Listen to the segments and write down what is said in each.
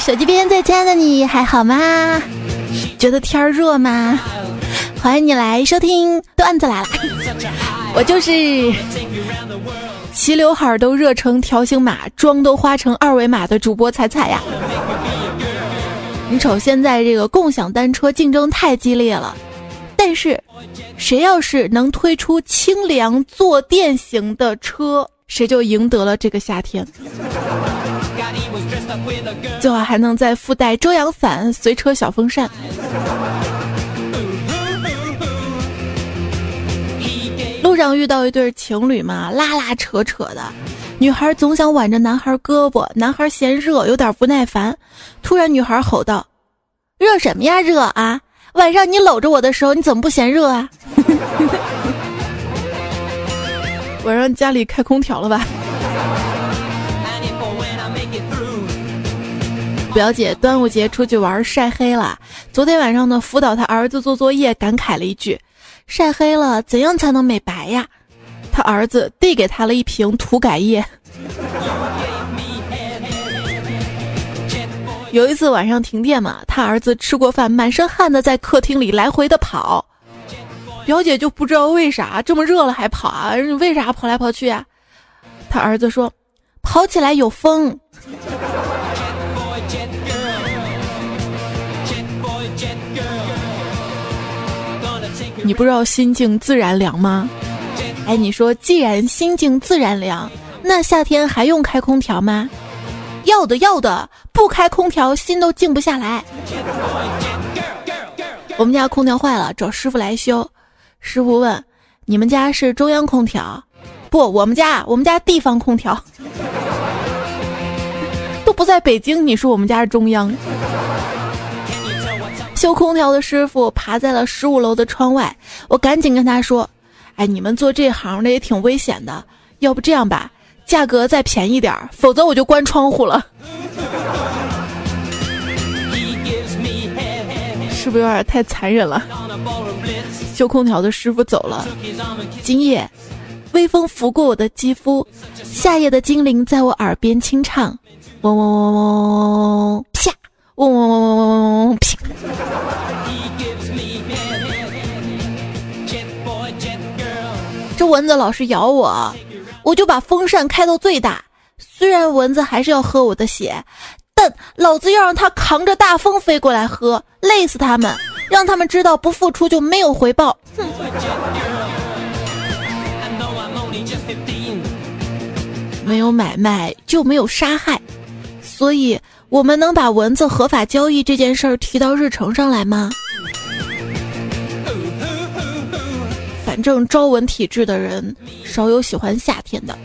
手机边最亲爱的你还好吗？觉得天热吗？欢迎你来收听段子来了，我就是齐刘海都热成条形码，妆都花成二维码的主播彩彩呀。你瞅现在这个共享单车竞争太激烈了，但是谁要是能推出清凉坐垫型的车，谁就赢得了这个夏天。最好还能再附带遮阳伞、随车小风扇。路上遇到一对情侣嘛，拉拉扯扯的，女孩总想挽着男孩胳膊，男孩嫌热，有点不耐烦。突然，女孩吼道：“热什么呀，热啊！晚上你搂着我的时候，你怎么不嫌热啊？” 晚上家里开空调了吧？表姐端午节出去玩晒黑了，昨天晚上呢辅导他儿子做作业，感慨了一句：“晒黑了怎样才能美白呀？”他儿子递给他了一瓶涂改液。有一次晚上停电嘛，他儿子吃过饭，满身汗的在客厅里来回的跑，表姐就不知道为啥这么热了还跑啊？为啥跑来跑去啊？他儿子说：“跑起来有风。”你不知道心静自然凉吗？哎，你说既然心静自然凉，那夏天还用开空调吗？要的要的，不开空调心都静不下来。我们家空调坏了，找师傅来修。师傅问：“你们家是中央空调？”不，我们家我们家地方空调，都不在北京。你说我们家是中央？修空调的师傅爬在了十五楼的窗外，我赶紧跟他说：“哎，你们做这行的也挺危险的，要不这样吧，价格再便宜点儿，否则我就关窗户了。”是不是有点太残忍了？修空调的师傅走了，今夜微风拂过我的肌肤，夏夜的精灵在我耳边轻唱，嗡嗡嗡嗡嗡嗡，嗡嗡嗡嗡嗡嗡嗡！这蚊子老是咬我，我就把风扇开到最大。虽然蚊子还是要喝我的血，但老子要让它扛着大风飞过来喝，累死他们，让他们知道不付出就没有回报。哼！没有买卖就没有杀害，所以。我们能把蚊子合法交易这件事儿提到日程上来吗？反正招蚊体质的人少有喜欢夏天的。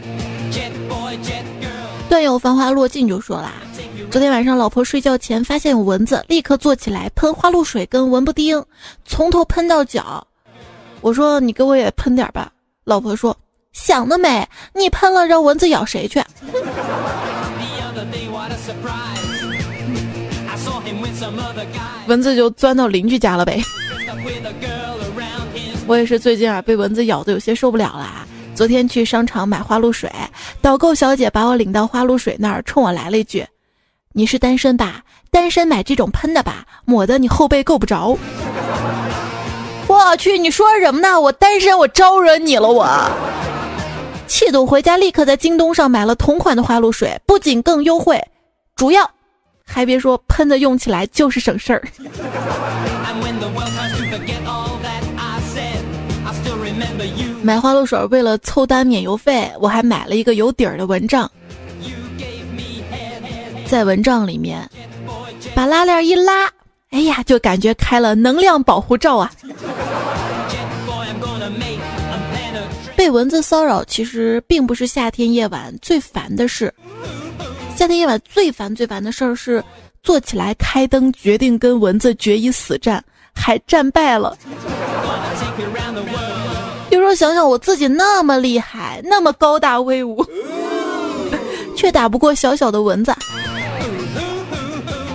段友繁花落尽就说啦，昨天晚上老婆睡觉前发现有蚊子，立刻坐起来喷花露水跟蚊不叮，从头喷到脚。我说你给我也喷点吧，老婆说想得美，你喷了让蚊子咬谁去？蚊子就钻到邻居家了呗。我也是最近啊，被蚊子咬的有些受不了了。昨天去商场买花露水，导购小姐把我领到花露水那儿，冲我来了一句：“你是单身吧？单身买这种喷的吧，抹的你后背够不着。”我去，你说什么呢？我单身，我招惹你了？我气得回家立刻在京东上买了同款的花露水，不仅更优惠，主要。还别说，喷的用起来就是省事儿。买花露水为了凑单免邮费，我还买了一个有底儿的蚊帐。在蚊帐里面，把拉链一拉，哎呀，就感觉开了能量保护罩啊！被蚊子骚扰其实并不是夏天夜晚最烦的事。夏天夜晚最烦最烦的事儿是，坐起来开灯，决定跟蚊子决一死战，还战败了。有时候想想，我自己那么厉害，那么高大威武，却打不过小小的蚊子。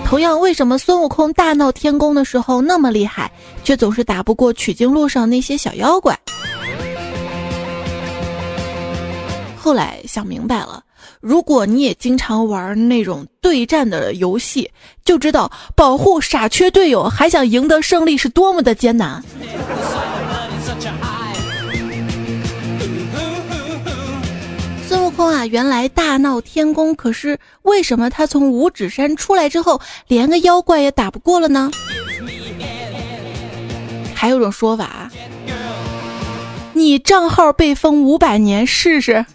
同样，为什么孙悟空大闹天宫的时候那么厉害，却总是打不过取经路上那些小妖怪？后来想明白了。如果你也经常玩那种对战的游戏，就知道保护傻缺队友还想赢得胜利是多么的艰难。孙悟空啊，原来大闹天宫，可是为什么他从五指山出来之后，连个妖怪也打不过了呢？还有种说法，你账号被封五百年试试。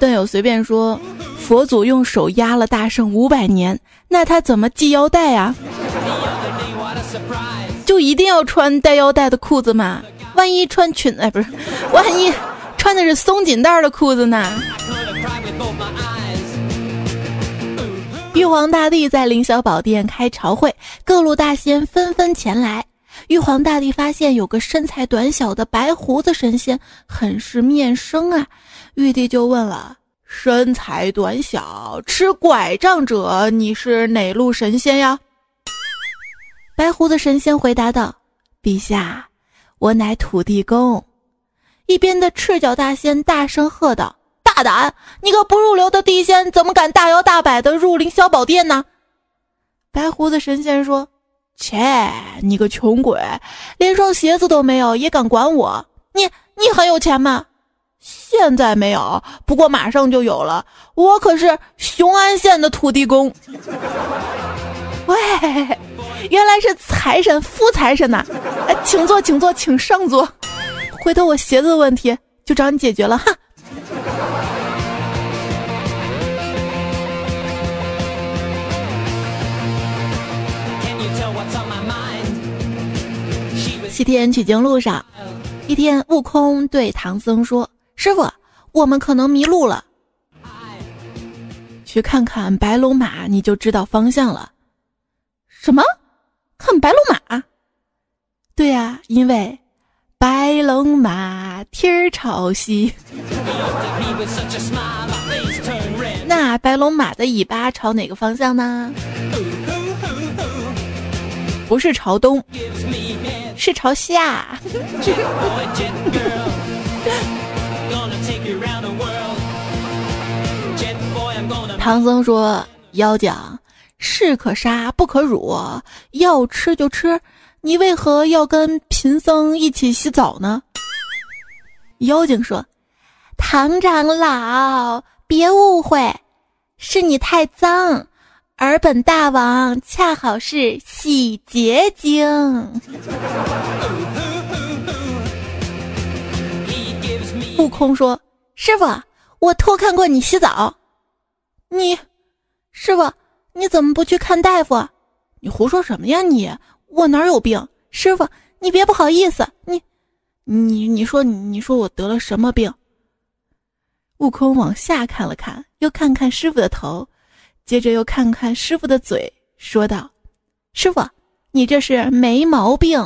段友随便说，佛祖用手压了大圣五百年，那他怎么系腰带啊？就一定要穿带腰带的裤子吗？万一穿裙哎，不是，万一穿的是松紧带的裤子呢？玉皇大帝在凌霄宝殿开朝会，各路大仙纷纷前来。玉皇大帝发现有个身材短小的白胡子神仙，很是面生啊。玉帝就问了：“身材短小、吃拐杖者，你是哪路神仙呀？”白胡子神仙回答道：“陛下，我乃土地公。”一边的赤脚大仙大声喝道：“大胆！你个不入流的地仙，怎么敢大摇大摆的入凌霄宝殿呢？”白胡子神仙说：“切，你个穷鬼，连双鞋子都没有，也敢管我？你你很有钱吗？”现在没有，不过马上就有了。我可是雄安县的土地公。喂，原来是财神，富财神呐！哎，请坐，请坐，请上座。回头我鞋子的问题就找你解决了哈。西天取经路上，一天，悟空对唐僧说。师傅，我们可能迷路了，去看看白龙马，你就知道方向了。什么？看白龙马？对呀，因为白龙马天儿朝西。那白龙马的尾巴朝哪个方向呢？不是朝东，是朝下。唐僧说：“妖精士可杀不可辱，要吃就吃。你为何要跟贫僧一起洗澡呢？”妖精说：“唐长老，别误会，是你太脏，而本大王恰好是洗洁精。”悟空说：“师傅，我偷看过你洗澡。”你，师傅，你怎么不去看大夫？你胡说什么呀你！我哪有病？师傅，你别不好意思。你，你，你说，你说我得了什么病？悟空往下看了看，又看看师傅的头，接着又看看师傅的嘴，说道：“师傅，你这是没毛病。”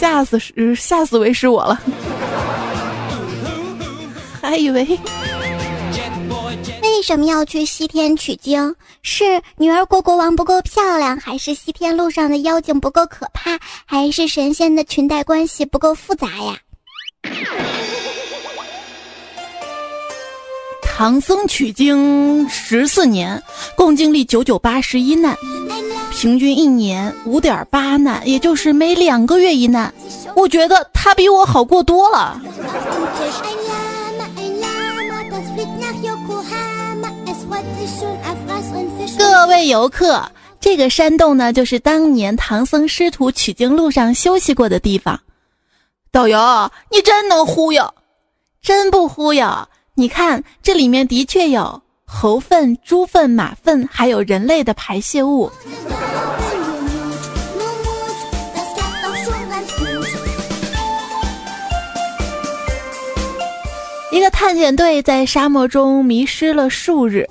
吓死是吓死为师我了。还以为为什么要去西天取经？是女儿国国王不够漂亮，还是西天路上的妖精不够可怕，还是神仙的裙带关系不够复杂呀？唐僧取经十四年，共经历九九八十一难，平均一年五点八难，也就是每两个月一难。我觉得他比我好过多了。各位游客，这个山洞呢，就是当年唐僧师徒取经路上休息过的地方。导游，你真能忽悠，真不忽悠。你看，这里面的确有猴粪、猪粪、马粪，还有人类的排泄物。一个探险队在沙漠中迷失了数日，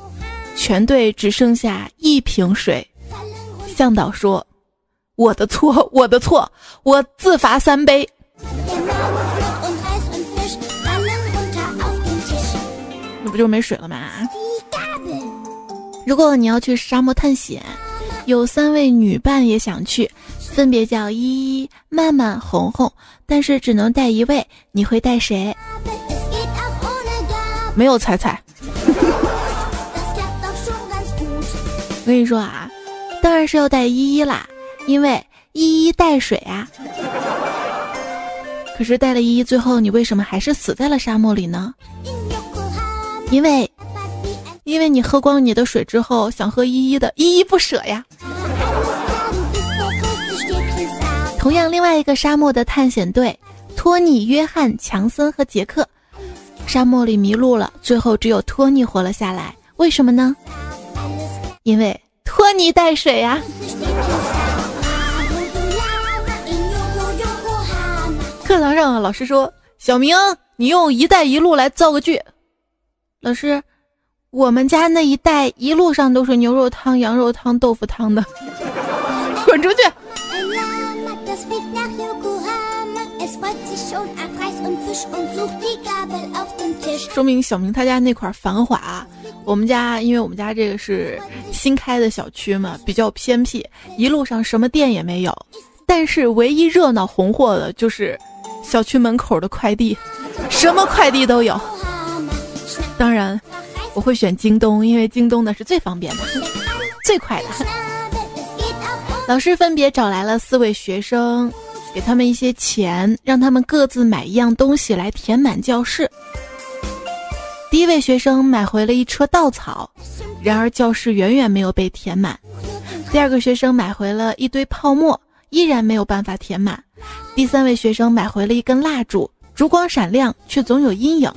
全队只剩下一瓶水。向导说：“我的错，我的错，我自罚三杯。”那不就没水了吗？如果你要去沙漠探险，有三位女伴也想去。分别叫依依、曼曼、红红，但是只能带一位，你会带谁？没有彩彩。我跟你说啊，当然是要带依依啦，因为依依带水啊。可是带了依依，最后你为什么还是死在了沙漠里呢？因为，因为你喝光你的水之后，想喝依依的，依依不舍呀。同样，另外一个沙漠的探险队，托尼、约翰、强森和杰克，沙漠里迷路了，最后只有托尼活了下来。为什么呢？因为托尼带水呀。课堂上，老师说：“小明，你用‘一带一路’来造个句。”老师，我们家那一带一路上都是牛肉汤、羊肉汤、豆腐汤的，滚出去！说明小明他家那块繁华，我们家因为我们家这个是新开的小区嘛，比较偏僻，一路上什么店也没有，但是唯一热闹红火的就是。小区门口的快递，什么快递都有。当然，我会选京东，因为京东的是最方便的、最快的。老师分别找来了四位学生，给他们一些钱，让他们各自买一样东西来填满教室。第一位学生买回了一车稻草，然而教室远远没有被填满。第二个学生买回了一堆泡沫，依然没有办法填满。第三位学生买回了一根蜡烛，烛光闪亮，却总有阴影。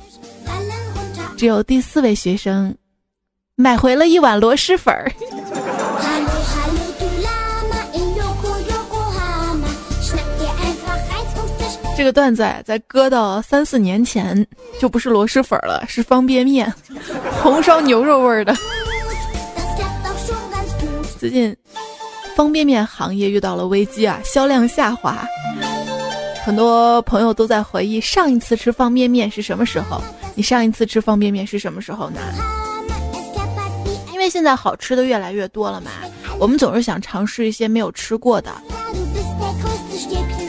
只有第四位学生买回了一碗螺蛳粉儿。这个段子在搁到三四年前就不是螺蛳粉了，是方便面，红烧牛肉味儿的。最近。方便面行业遇到了危机啊，销量下滑。很多朋友都在回忆上一次吃方便面是什么时候？你上一次吃方便面是什么时候呢？因为现在好吃的越来越多了嘛，我们总是想尝试一些没有吃过的。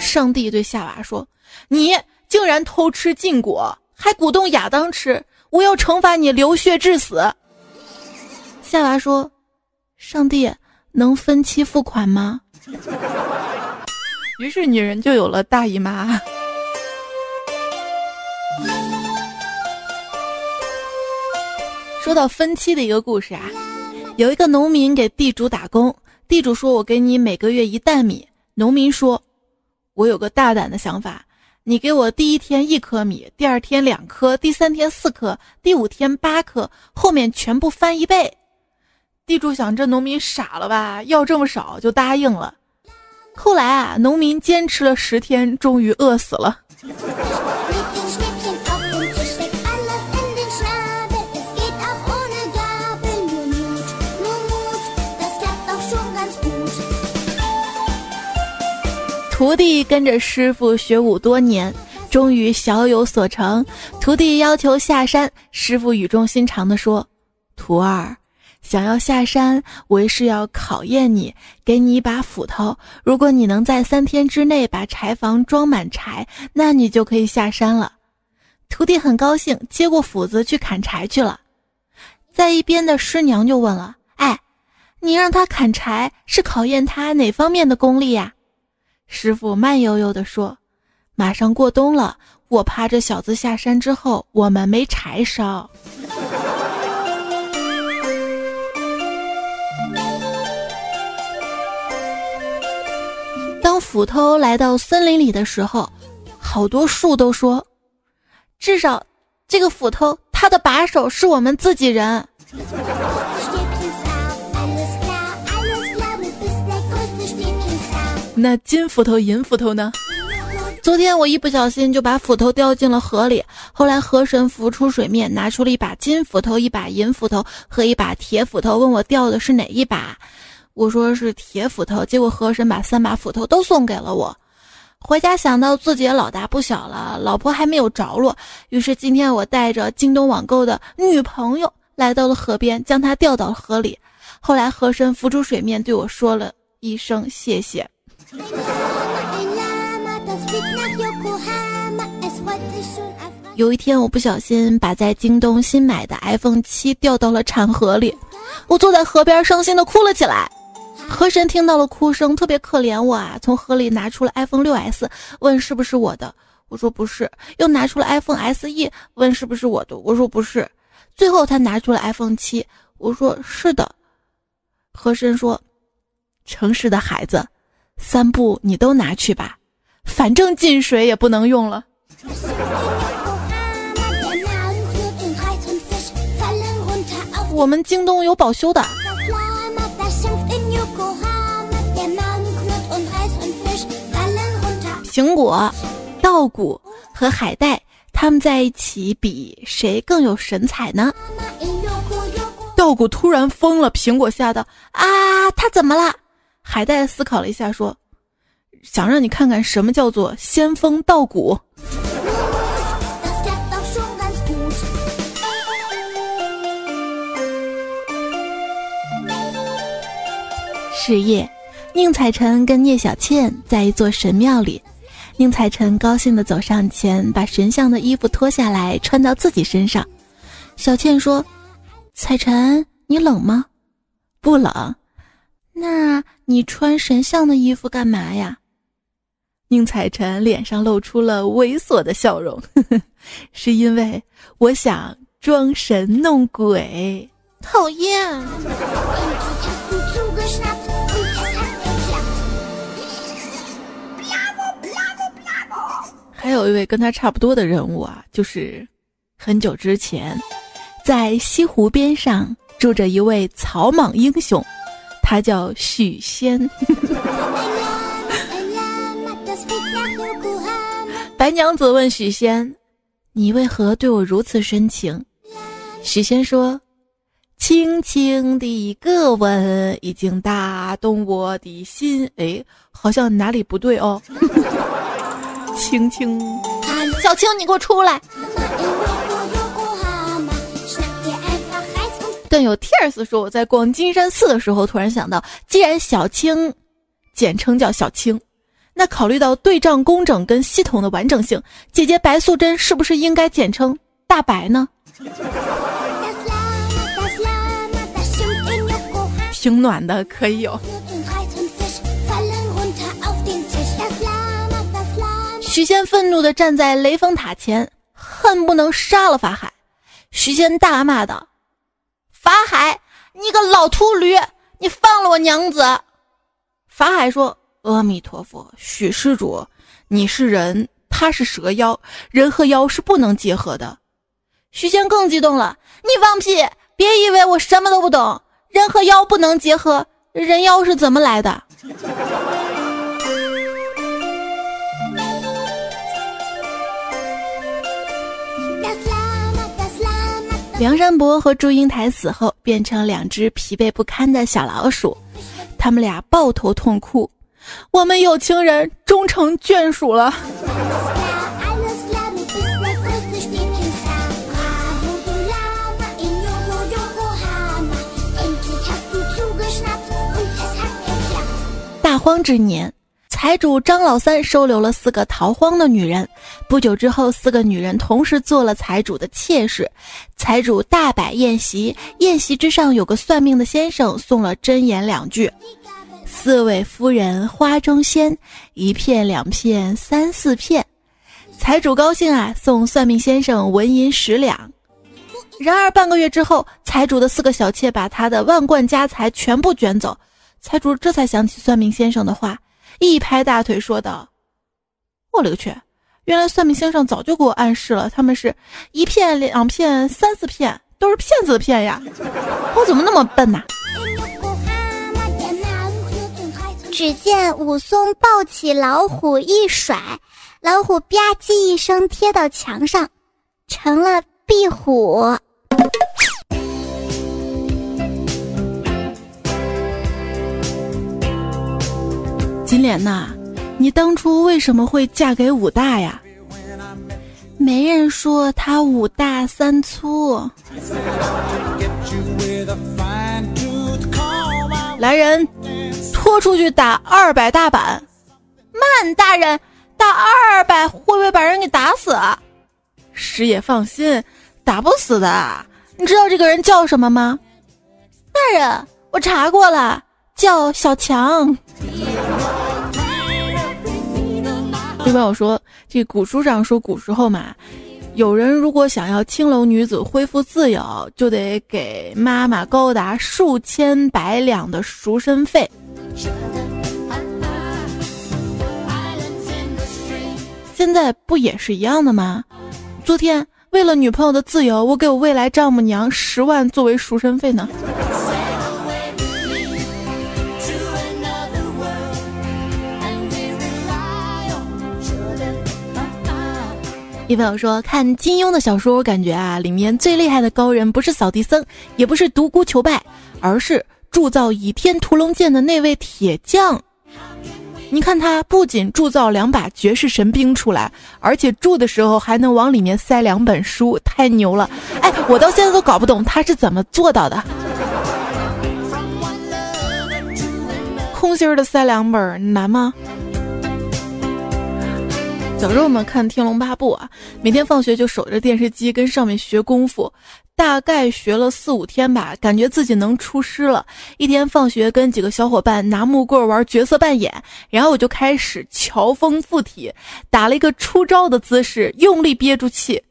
上帝对夏娃说：“你竟然偷吃禁果，还鼓动亚当吃，我要惩罚你，流血致死。”夏娃说：“上帝。”能分期付款吗？于是女人就有了大姨妈。说到分期的一个故事啊，有一个农民给地主打工，地主说：“我给你每个月一担米。”农民说：“我有个大胆的想法，你给我第一天一颗米，第二天两颗，第三天四颗，第五天八颗，后面全部翻一倍。”地主想，这农民傻了吧？要这么少就答应了。后来啊，农民坚持了十天，终于饿死了。徒弟跟着师傅学武多年，终于小有所成。徒弟要求下山，师傅语重心长地说：“徒儿。”想要下山，为是要考验你，给你一把斧头。如果你能在三天之内把柴房装满柴，那你就可以下山了。徒弟很高兴，接过斧子去砍柴去了。在一边的师娘就问了：“哎，你让他砍柴是考验他哪方面的功力呀？”师傅慢悠悠地说：“马上过冬了，我怕这小子下山之后我们没柴烧。”当斧头来到森林里的时候，好多树都说：“至少，这个斧头它的把手是我们自己人。”那金斧头、银斧头呢？昨天我一不小心就把斧头掉进了河里，后来河神浮出水面，拿出了一把金斧头、一把银斧头和一把铁斧头，问我掉的是哪一把。我说是铁斧头，结果河神把三把斧头都送给了我。回家想到自己也老大不小了，老婆还没有着落，于是今天我带着京东网购的女朋友来到了河边，将她掉到了河里。后来河神浮出水面，对我说了一声谢谢。有一天，我不小心把在京东新买的 iPhone 七掉到了产河里，我坐在河边伤心的哭了起来。河神听到了哭声，特别可怜我啊，从河里拿出了 iPhone 6s，问是不是我的，我说不是，又拿出了 iPhone SE，问是不是我的，我说不是，最后他拿出了 iPhone 七，我说是的。河神说：“诚实的孩子，三部你都拿去吧，反正进水也不能用了。”我们京东有保修的。苹果、稻谷和海带，他们在一起比谁更有神采呢？稻谷突然疯了，苹果吓得啊，他怎么了？海带思考了一下，说：“想让你看看什么叫做仙风道骨。”是夜，宁采臣跟聂小倩在一座神庙里。宁采臣高兴地走上前，把神像的衣服脱下来穿到自己身上。小倩说：“采臣，你冷吗？不冷。那你穿神像的衣服干嘛呀？”宁采臣脸上露出了猥琐的笑容，呵呵，是因为我想装神弄鬼。讨厌。还有一位跟他差不多的人物啊，就是很久之前，在西湖边上住着一位草莽英雄，他叫许仙。白娘子问许仙：“你为何对我如此深情？”许仙说：“轻轻的一个吻，已经打动我的心。”哎，好像哪里不对哦。青青，小青，你给我出来！更有 tears 说，我在逛金山寺的时候，突然想到，既然小青简称叫小青，那考虑到对仗工整跟系统的完整性，姐姐白素贞是不是应该简称大白呢？挺暖的，可以有。许仙愤怒地站在雷峰塔前，恨不能杀了法海。许仙大骂道：“法海，你个老秃驴，你放了我娘子！”法海说：“阿弥陀佛，许施主，你是人，他是蛇妖，人和妖是不能结合的。”许仙更激动了：“你放屁！别以为我什么都不懂，人和妖不能结合，人妖是怎么来的？”梁山伯和祝英台死后，变成两只疲惫不堪的小老鼠，他们俩抱头痛哭。我们有情人终成眷属了。大荒之年。财主张老三收留了四个逃荒的女人，不久之后，四个女人同时做了财主的妾室。财主大摆宴席，宴席之上有个算命的先生送了真言两句：“四位夫人花中仙，一片两片三四片。”财主高兴啊，送算命先生纹银十两。然而半个月之后，财主的四个小妾把他的万贯家财全部卷走，财主这才想起算命先生的话。一拍大腿说道：“我勒个去！原来算命先生早就给我暗示了，他们是一片、两片、三四片，都是骗子的骗呀！我怎么那么笨呐？”只见武松抱起老虎一甩，老虎吧唧一声贴到墙上，成了壁虎。金莲呐，你当初为什么会嫁给武大呀？没人说他五大三粗。来人，拖出去打二百大板。慢，大人，打打二百会不会把人给打死？师爷放心，打不死的。你知道这个人叫什么吗？大人，我查过了，叫小强。一般我说，这古书上说，古时候嘛，有人如果想要青楼女子恢复自由，就得给妈妈高达数千百两的赎身费。现在不也是一样的吗？昨天。为了女朋友的自由，我给我未来丈母娘十万作为赎身费呢。一朋友说，看金庸的小说，我感觉啊，里面最厉害的高人不是扫地僧，也不是独孤求败，而是铸造倚天屠龙剑的那位铁匠。你看他不仅铸造两把绝世神兵出来，而且铸的时候还能往里面塞两本书，太牛了！哎，我到现在都搞不懂他是怎么做到的。空心儿的塞两本难吗？小时候我们看《天龙八部》啊，每天放学就守着电视机跟上面学功夫。大概学了四五天吧，感觉自己能出师了。一天放学，跟几个小伙伴拿木棍玩角色扮演，然后我就开始乔峰附体，打了一个出招的姿势，用力憋住气，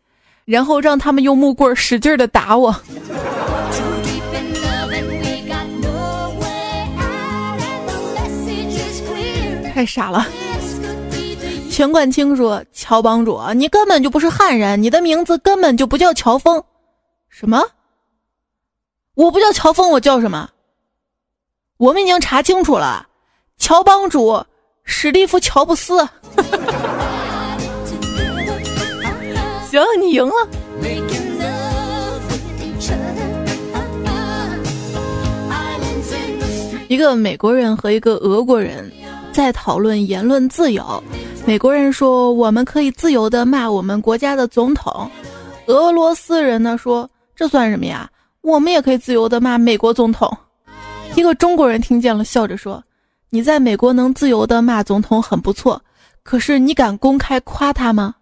然后让他们用木棍使劲的打我。太傻了。钱冠清说：“乔帮主，你根本就不是汉人，你的名字根本就不叫乔峰。”什么？我不叫乔峰，我叫什么？我们已经查清楚了，乔帮主史蒂夫·乔布斯。行，你赢了。一个美国人和一个俄国人在讨论言论自由。美国人说：“我们可以自由的骂我们国家的总统。”俄罗斯人呢说。这算什么呀？我们也可以自由的骂美国总统。一个中国人听见了，笑着说：“你在美国能自由的骂总统很不错，可是你敢公开夸他吗？”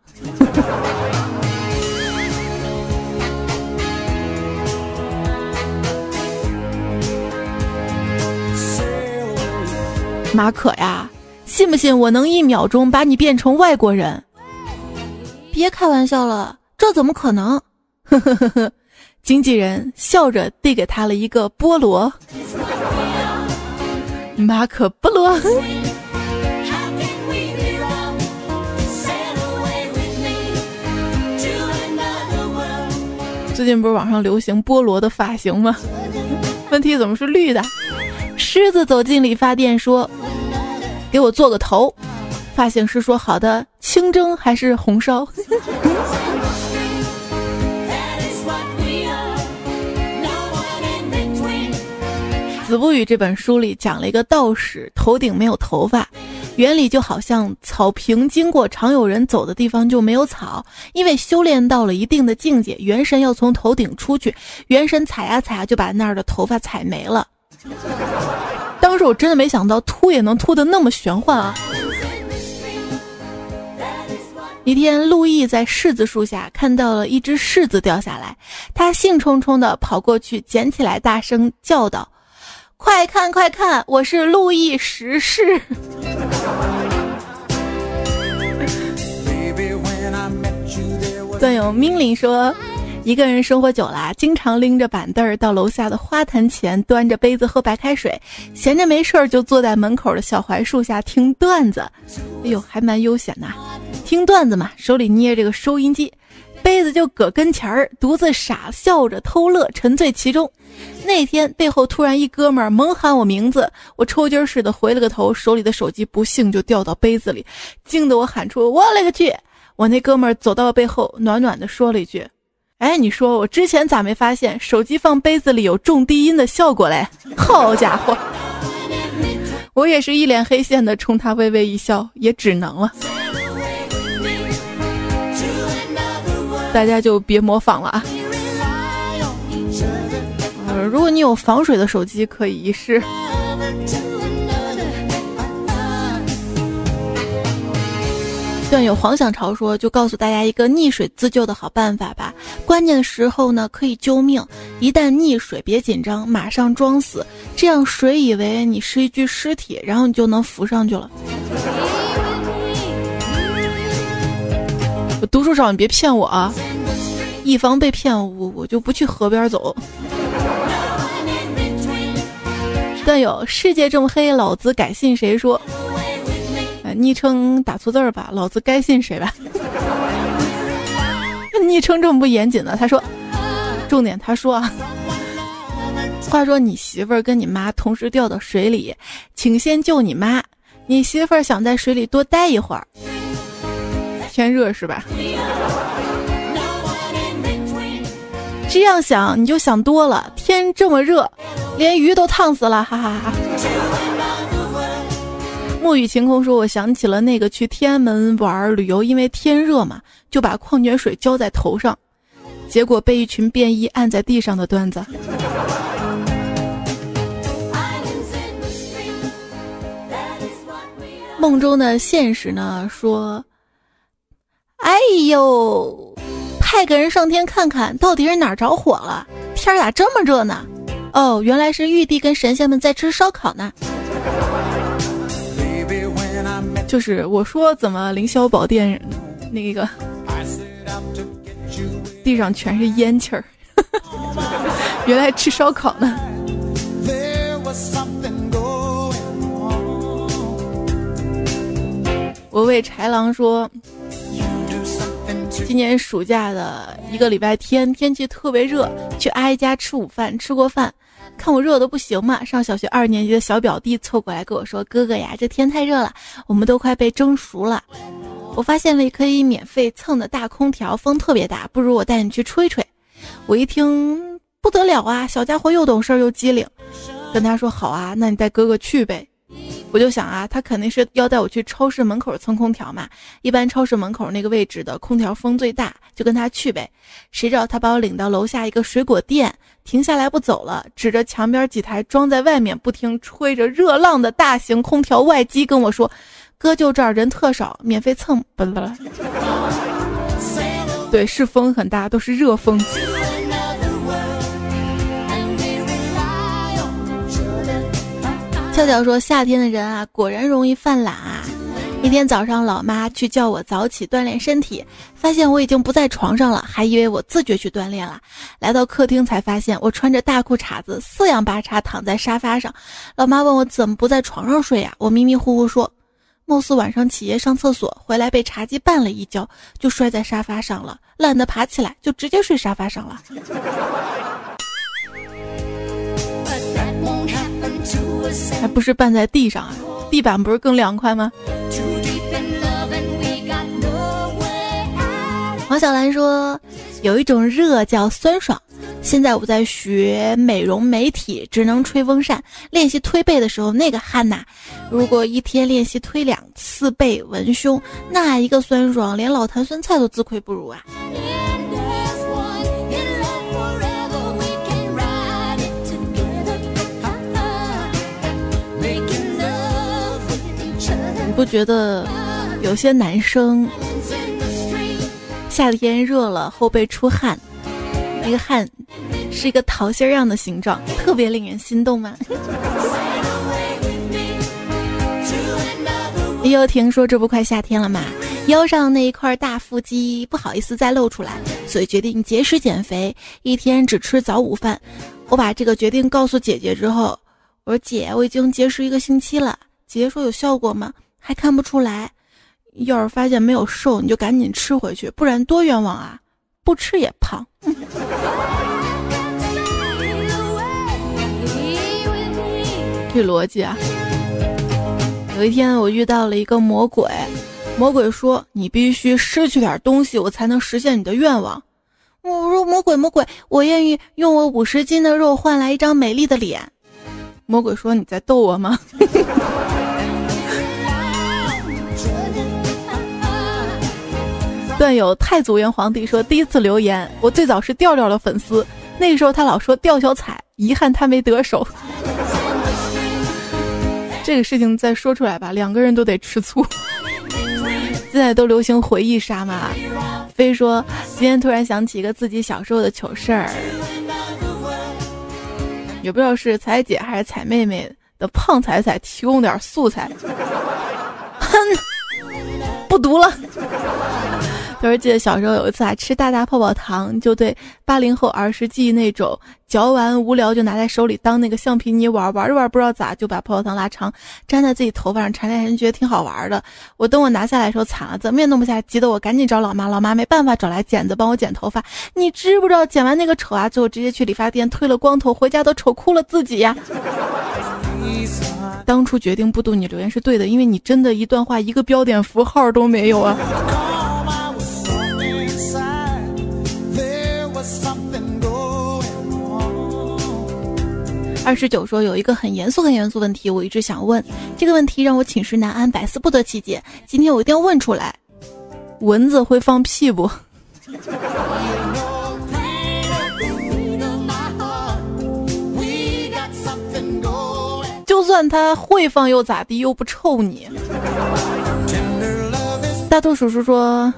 马可呀，信不信我能一秒钟把你变成外国人？别开玩笑了，这怎么可能？呵呵呵呵。经纪人笑着递给他了一个菠萝，马可波罗。最近不是网上流行菠萝的发型吗？问题怎么是绿的？狮子走进理发店说：“给我做个头。”发型师说：“好的，清蒸还是红烧？” 《子不语》这本书里讲了一个道士头顶没有头发，原理就好像草坪经过常有人走的地方就没有草，因为修炼到了一定的境界，元神要从头顶出去，元神踩呀踩呀就把那儿的头发踩没了。当时我真的没想到秃也能秃的那么玄幻啊！一天，陆毅在柿子树下看到了一只柿子掉下来，他兴冲冲地跑过去捡起来，大声叫道。快看快看，我是路易十世。段友命令说，一个人生活久了，经常拎着板凳儿到楼下的花坛前，端着杯子喝白开水，闲着没事儿就坐在门口的小槐树下听段子。哎呦，还蛮悠闲呐，听段子嘛，手里捏这个收音机。杯子就搁跟前儿，独自傻笑着偷乐，沉醉其中。那天背后突然一哥们儿猛喊我名字，我抽筋似的回了个头，手里的手机不幸就掉到杯子里，惊得我喊出：“我勒个去！”我那哥们儿走到背后，暖暖的说了一句：“哎，你说我之前咋没发现手机放杯子里有重低音的效果嘞？”好家伙，我也是一脸黑线的冲他微微一笑，也只能了。大家就别模仿了啊！呃，如果你有防水的手机，可以一试。段友黄想潮说：“就告诉大家一个溺水自救的好办法吧，关键的时候呢可以救命，一旦溺水别紧张，马上装死，这样水以为你是一具尸体，然后你就能浮上去了。”我读书少，你别骗我啊！以防被骗，我我就不去河边走。段友，世界这么黑，老子改信谁说？昵称打错字儿吧，老子该信谁吧？昵称这么不严谨呢？他说，重点他说啊，话说你媳妇儿跟你妈同时掉到水里，请先救你妈。你媳妇儿想在水里多待一会儿，天热是吧？这样想你就想多了，天这么热，连鱼都烫死了，哈哈哈。沐雨晴空说：“我想起了那个去天安门玩旅游，因为天热嘛，就把矿泉水浇在头上，结果被一群便衣按在地上的段子。”梦中的现实呢？说：“哎呦，派个人上天看看到底是哪儿着火了？天咋这么热呢？哦，原来是玉帝跟神仙们在吃烧烤呢。”就是我说怎么凌霄宝殿那个地上全是烟气儿，原来吃烧烤呢。我为豺狼说，今年暑假的一个礼拜天，天气特别热，去阿姨家吃午饭，吃过饭。看我热的不行嘛！上小学二年级的小表弟凑过来跟我说：“哥哥呀，这天太热了，我们都快被蒸熟了。”我发现了可以免费蹭的大空调，风特别大，不如我带你去吹吹。我一听不得了啊，小家伙又懂事又机灵，跟他说：“好啊，那你带哥哥去呗。”我就想啊，他肯定是要带我去超市门口蹭空调嘛。一般超市门口那个位置的空调风最大，就跟他去呗。谁知道他把我领到楼下一个水果店，停下来不走了，指着墙边几台装在外面不停吹着热浪的大型空调外机跟我说：“哥就这儿人特少，免费蹭。”不不，对，是风很大，都是热风。俏俏说：“夏天的人啊，果然容易犯懒啊。一天早上，老妈去叫我早起锻炼身体，发现我已经不在床上了，还以为我自觉去锻炼了。来到客厅才发现我穿着大裤衩子，四仰八叉躺在沙发上。老妈问我怎么不在床上睡呀？我迷迷糊糊说，貌似晚上起夜上厕所回来被茶几绊了一跤，就摔在沙发上了，懒得爬起来，就直接睡沙发上了。”还不是绊在地上啊？地板不是更凉快吗？王小兰说，有一种热叫酸爽。现在我在学美容美体，只能吹风扇。练习推背的时候，那个汗呐！如果一天练习推两次背文胸，那一个酸爽，连老坛酸菜都自愧不如啊！不觉得有些男生夏天热了后背出汗，那个汗是一个桃心样的形状，特别令人心动吗？又听说这不快夏天了嘛，腰上那一块大腹肌不好意思再露出来，所以决定节食减肥，一天只吃早午饭。我把这个决定告诉姐姐之后，我说姐，我已经节食一个星期了。姐姐说有效果吗？还看不出来，要是发现没有瘦，你就赶紧吃回去，不然多冤枉啊！不吃也胖。这逻辑啊！有一天我遇到了一个魔鬼，魔鬼说：“你必须失去点东西，我才能实现你的愿望。”我说：“魔鬼，魔鬼，我愿意用我五十斤的肉换来一张美丽的脸。”魔鬼说：“你在逗我吗？” 段友太祖元皇帝说：“第一次留言，我最早是调调的粉丝，那个时候他老说调小彩，遗憾他没得手。这个事情再说出来吧，两个人都得吃醋。现在都流行回忆杀嘛。非说今天突然想起一个自己小时候的糗事儿，也不知道是彩姐还是彩妹妹的胖彩彩提供点素材。哼，不读了。就是记得小时候有一次啊，吃大大泡泡糖，就对八零后儿时记忆那种嚼完无聊就拿在手里当那个橡皮泥玩，玩着玩不知道咋就把泡泡糖拉长粘在自己头发上缠来人，觉得挺好玩的。我等我拿下来的时候惨了，怎么也弄不下，急得我赶紧找老妈，老妈没办法找来剪子帮我剪头发。你知不知道剪完那个丑啊，最后直接去理发店推了光头，回家都丑哭了自己呀。当初决定不读你留言是对的，因为你真的一段话一个标点符号都没有啊。二十九说有一个很严肃很严肃问题，我一直想问，这个问题让我寝食难安，百思不得其解。今天我一定要问出来：蚊子会放屁不？就算它会放又咋地？又不臭你。大兔叔叔说。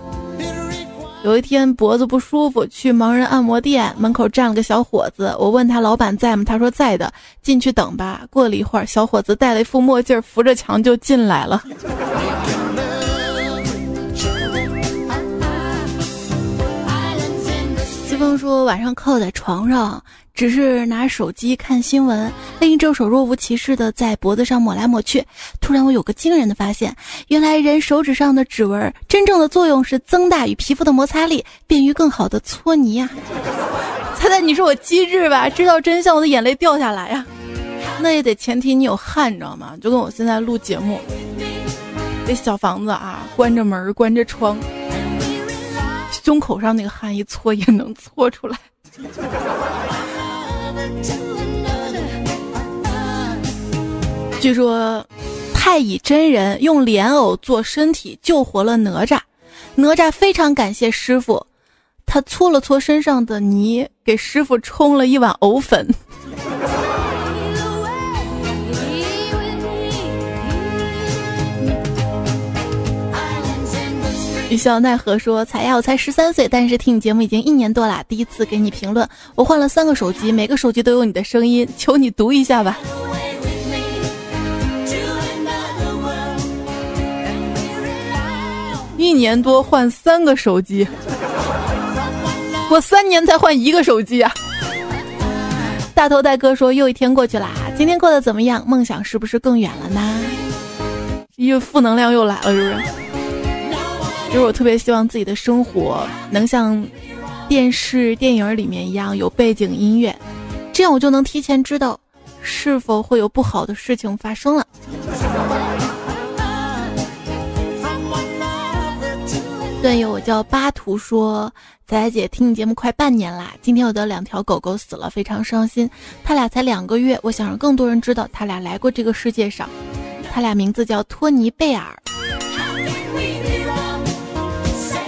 有一天脖子不舒服，去盲人按摩店门口站了个小伙子。我问他老板在吗？他说在的，进去等吧。过了一会儿，小伙子戴了一副墨镜，扶着墙就进来了。风说晚上靠在床上。只是拿手机看新闻，另一只手若无其事的在脖子上抹来抹去。突然，我有个惊人的发现：原来人手指上的指纹真正的作用是增大与皮肤的摩擦力，便于更好的搓泥呀！猜猜你是我机智吧？知道真相，我的眼泪掉下来呀！那也得前提你有汗，你知道吗？就跟我现在录节目，这小房子啊，关着门，关着窗，胸口上那个汗一搓也能搓出来。据说，太乙真人用莲藕做身体救活了哪吒，哪吒非常感谢师傅，他搓了搓身上的泥，给师傅冲了一碗藕粉。一笑奈何说：“彩呀，我才十三岁，但是听你节目已经一年多了。第一次给你评论，我换了三个手机，每个手机都有你的声音，求你读一下吧。”一年多换三个手机，我三年才换一个手机啊！大头大哥说：“又一天过去啦，今天过得怎么样？梦想是不是更远了呢？”因为负能量又来了，是不是？就是我特别希望自己的生活能像电视电影里面一样有背景音乐，这样我就能提前知道是否会有不好的事情发生了。段友我叫巴图说：“仔仔姐听你节目快半年啦，今天我的两条狗狗死了，非常伤心。他俩才两个月，我想让更多人知道他俩来过这个世界上。他俩名字叫托尼贝尔。”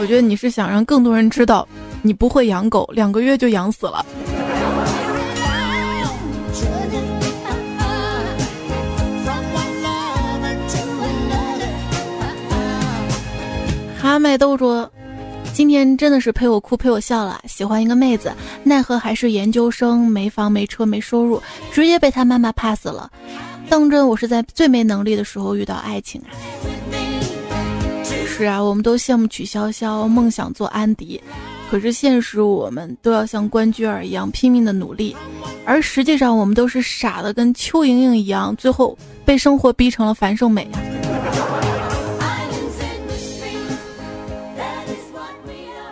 我觉得你是想让更多人知道，你不会养狗，两个月就养死了。哈麦都说，今天真的是陪我哭陪我笑了。喜欢一个妹子，奈何还是研究生，没房没车没收入，直接被他妈妈 pass 了。当真我是在最没能力的时候遇到爱情啊。是啊，我们都羡慕曲筱绡，梦想做安迪，可是现实我们都要像关雎尔一样拼命的努力，而实际上我们都是傻的跟邱莹莹一样，最后被生活逼成了樊胜美啊。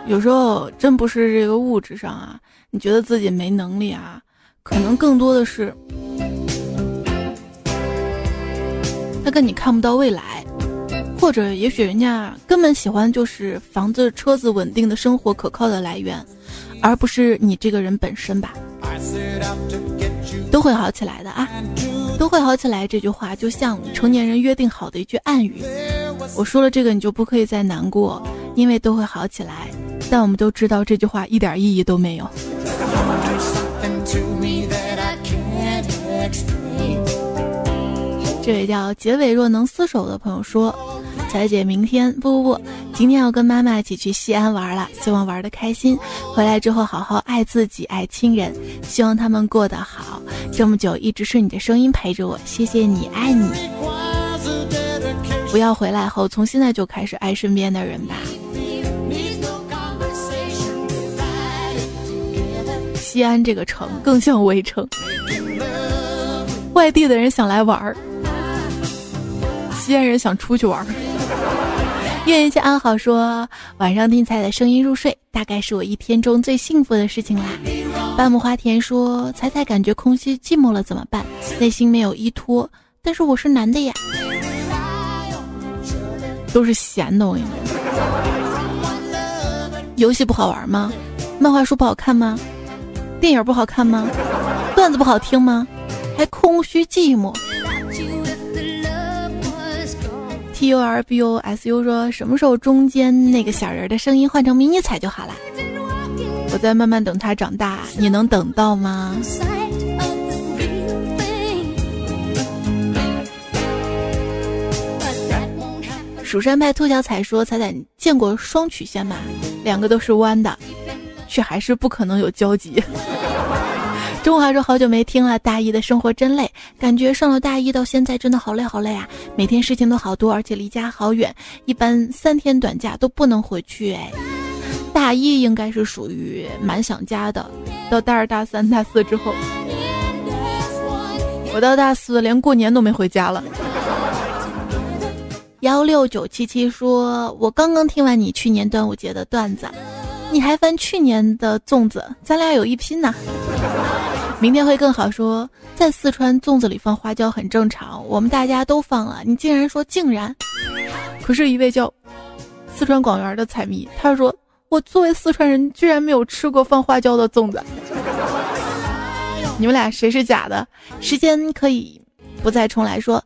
有时候真不是这个物质上啊，你觉得自己没能力啊，可能更多的是他跟你看不到未来。或者也许人家根本喜欢就是房子、车子、稳定的生活、可靠的来源，而不是你这个人本身吧。都会好起来的啊，都会好起来。这句话就像成年人约定好的一句暗语。我说了这个，你就不可以再难过，因为都会好起来。但我们都知道这句话一点意义都没有。这位叫结尾若能厮守的朋友说。彩姐明天不不不，今天要跟妈妈一起去西安玩了，希望玩的开心。回来之后好好爱自己，爱亲人，希望他们过得好。这么久一直是你的声音陪着我，谢谢你，爱你。不要回来后，从现在就开始爱身边的人吧。西安这个城更像围城，外地的人想来玩儿，西安人想出去玩儿。愿一切安好，说晚上听彩的声音入睡，大概是我一天中最幸福的事情啦。半亩花田说，彩彩感觉空虚寂寞了怎么办？内心没有依托，但是我是男的呀。都是闲的，我跟你说。游戏不好玩吗？漫画书不好看吗？电影不好看吗？段子不好听吗？还空虚寂寞。B U R B U S U 说什么时候中间那个小人的声音换成迷你彩就好了？我在慢慢等他长大，你能等到吗？蜀山派兔小彩说：“彩彩，你见过双曲线吗？两个都是弯的，却还是不可能有交集。”中华说：“好久没听了，大一的生活真累，感觉上了大一到现在真的好累好累啊！每天事情都好多，而且离家好远，一般三天短假都不能回去。哎，大一应该是属于蛮想家的，到大二、大三、大四之后，我到大四连过年都没回家了。”幺六九七七说：“我刚刚听完你去年端午节的段子，你还翻去年的粽子，咱俩有一拼呢。明天会更好。说在四川粽子里放花椒很正常，我们大家都放了，你竟然说竟然？可是，一位叫四川广元的彩迷，他说我作为四川人，居然没有吃过放花椒的粽子。你们俩谁是假的？时间可以不再重来说。”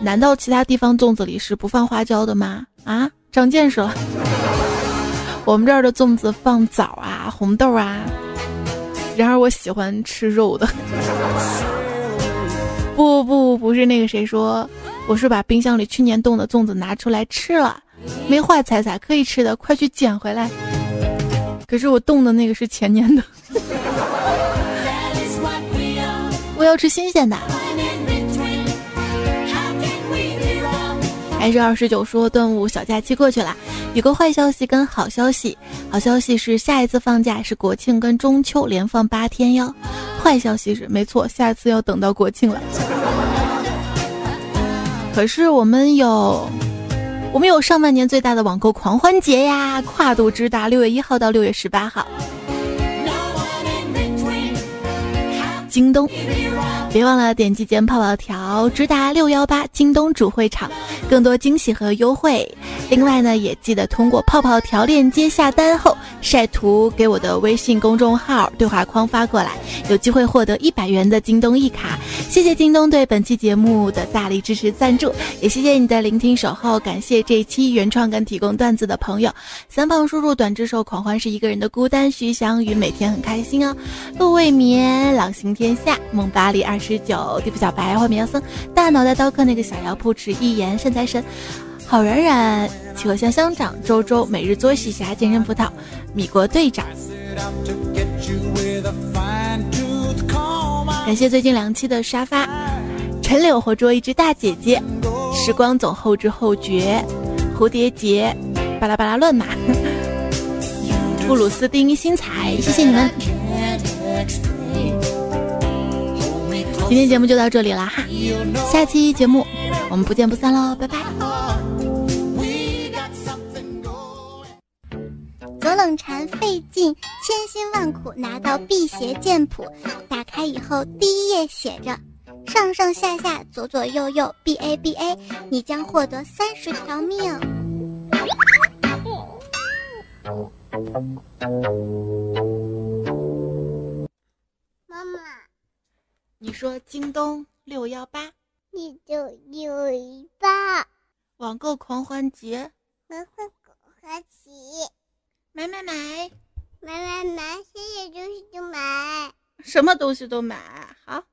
难道其他地方粽子里是不放花椒的吗？啊，长见识了。我们这儿的粽子放枣啊、红豆啊。然而我喜欢吃肉的。不不不，不是那个谁说，我是把冰箱里去年冻的粽子拿出来吃了，没坏，彩彩可以吃的，快去捡回来。可是我冻的那个是前年的。我要吃新鲜的。还是二十九说端午小假期过去了，有个坏消息跟好消息。好消息是下一次放假是国庆跟中秋连放八天哟。坏消息是没错，下次要等到国庆了。可是我们有，我们有上半年最大的网购狂欢节呀，跨度之大，六月一号到六月十八号。京东，别忘了点击间泡泡条，直达六幺八京东主会场，更多惊喜和优惠。另外呢，也记得通过泡泡条链接下单后晒图给我的微信公众号对话框发过来，有机会获得一百元的京东一卡。谢谢京东对本期节目的大力支持赞助，也谢谢你的聆听守候。感谢这一期原创跟提供段子的朋友：三胖叔叔、短之兽、狂欢是一个人的孤单、徐翔宇每天很开心哦，陆未眠、朗行天下、梦巴黎二十九、地府小白、画面妖僧、大脑袋刀客那个小妖铺、迟一言、善财神。好冉冉，企鹅香香长，周周每日作息侠，健身葡萄，米国队长。感谢最近两期的沙发，陈柳活捉一只大姐姐，时光总后知后觉，蝴蝶结，巴拉巴拉乱码，布鲁斯丁新彩，谢谢你们。今天节目就到这里了哈，下期节目我们不见不散喽，拜拜。左冷禅费尽千辛万苦拿到辟邪剑谱，打开以后第一页写着：上上下下左左右右 B A B A，你将获得三十条命。妈妈，你说京东六幺八，你就六一八，网购狂欢节，欢狂欢节。买买买，买买买，谢谢东西就买，什么东西都买，好。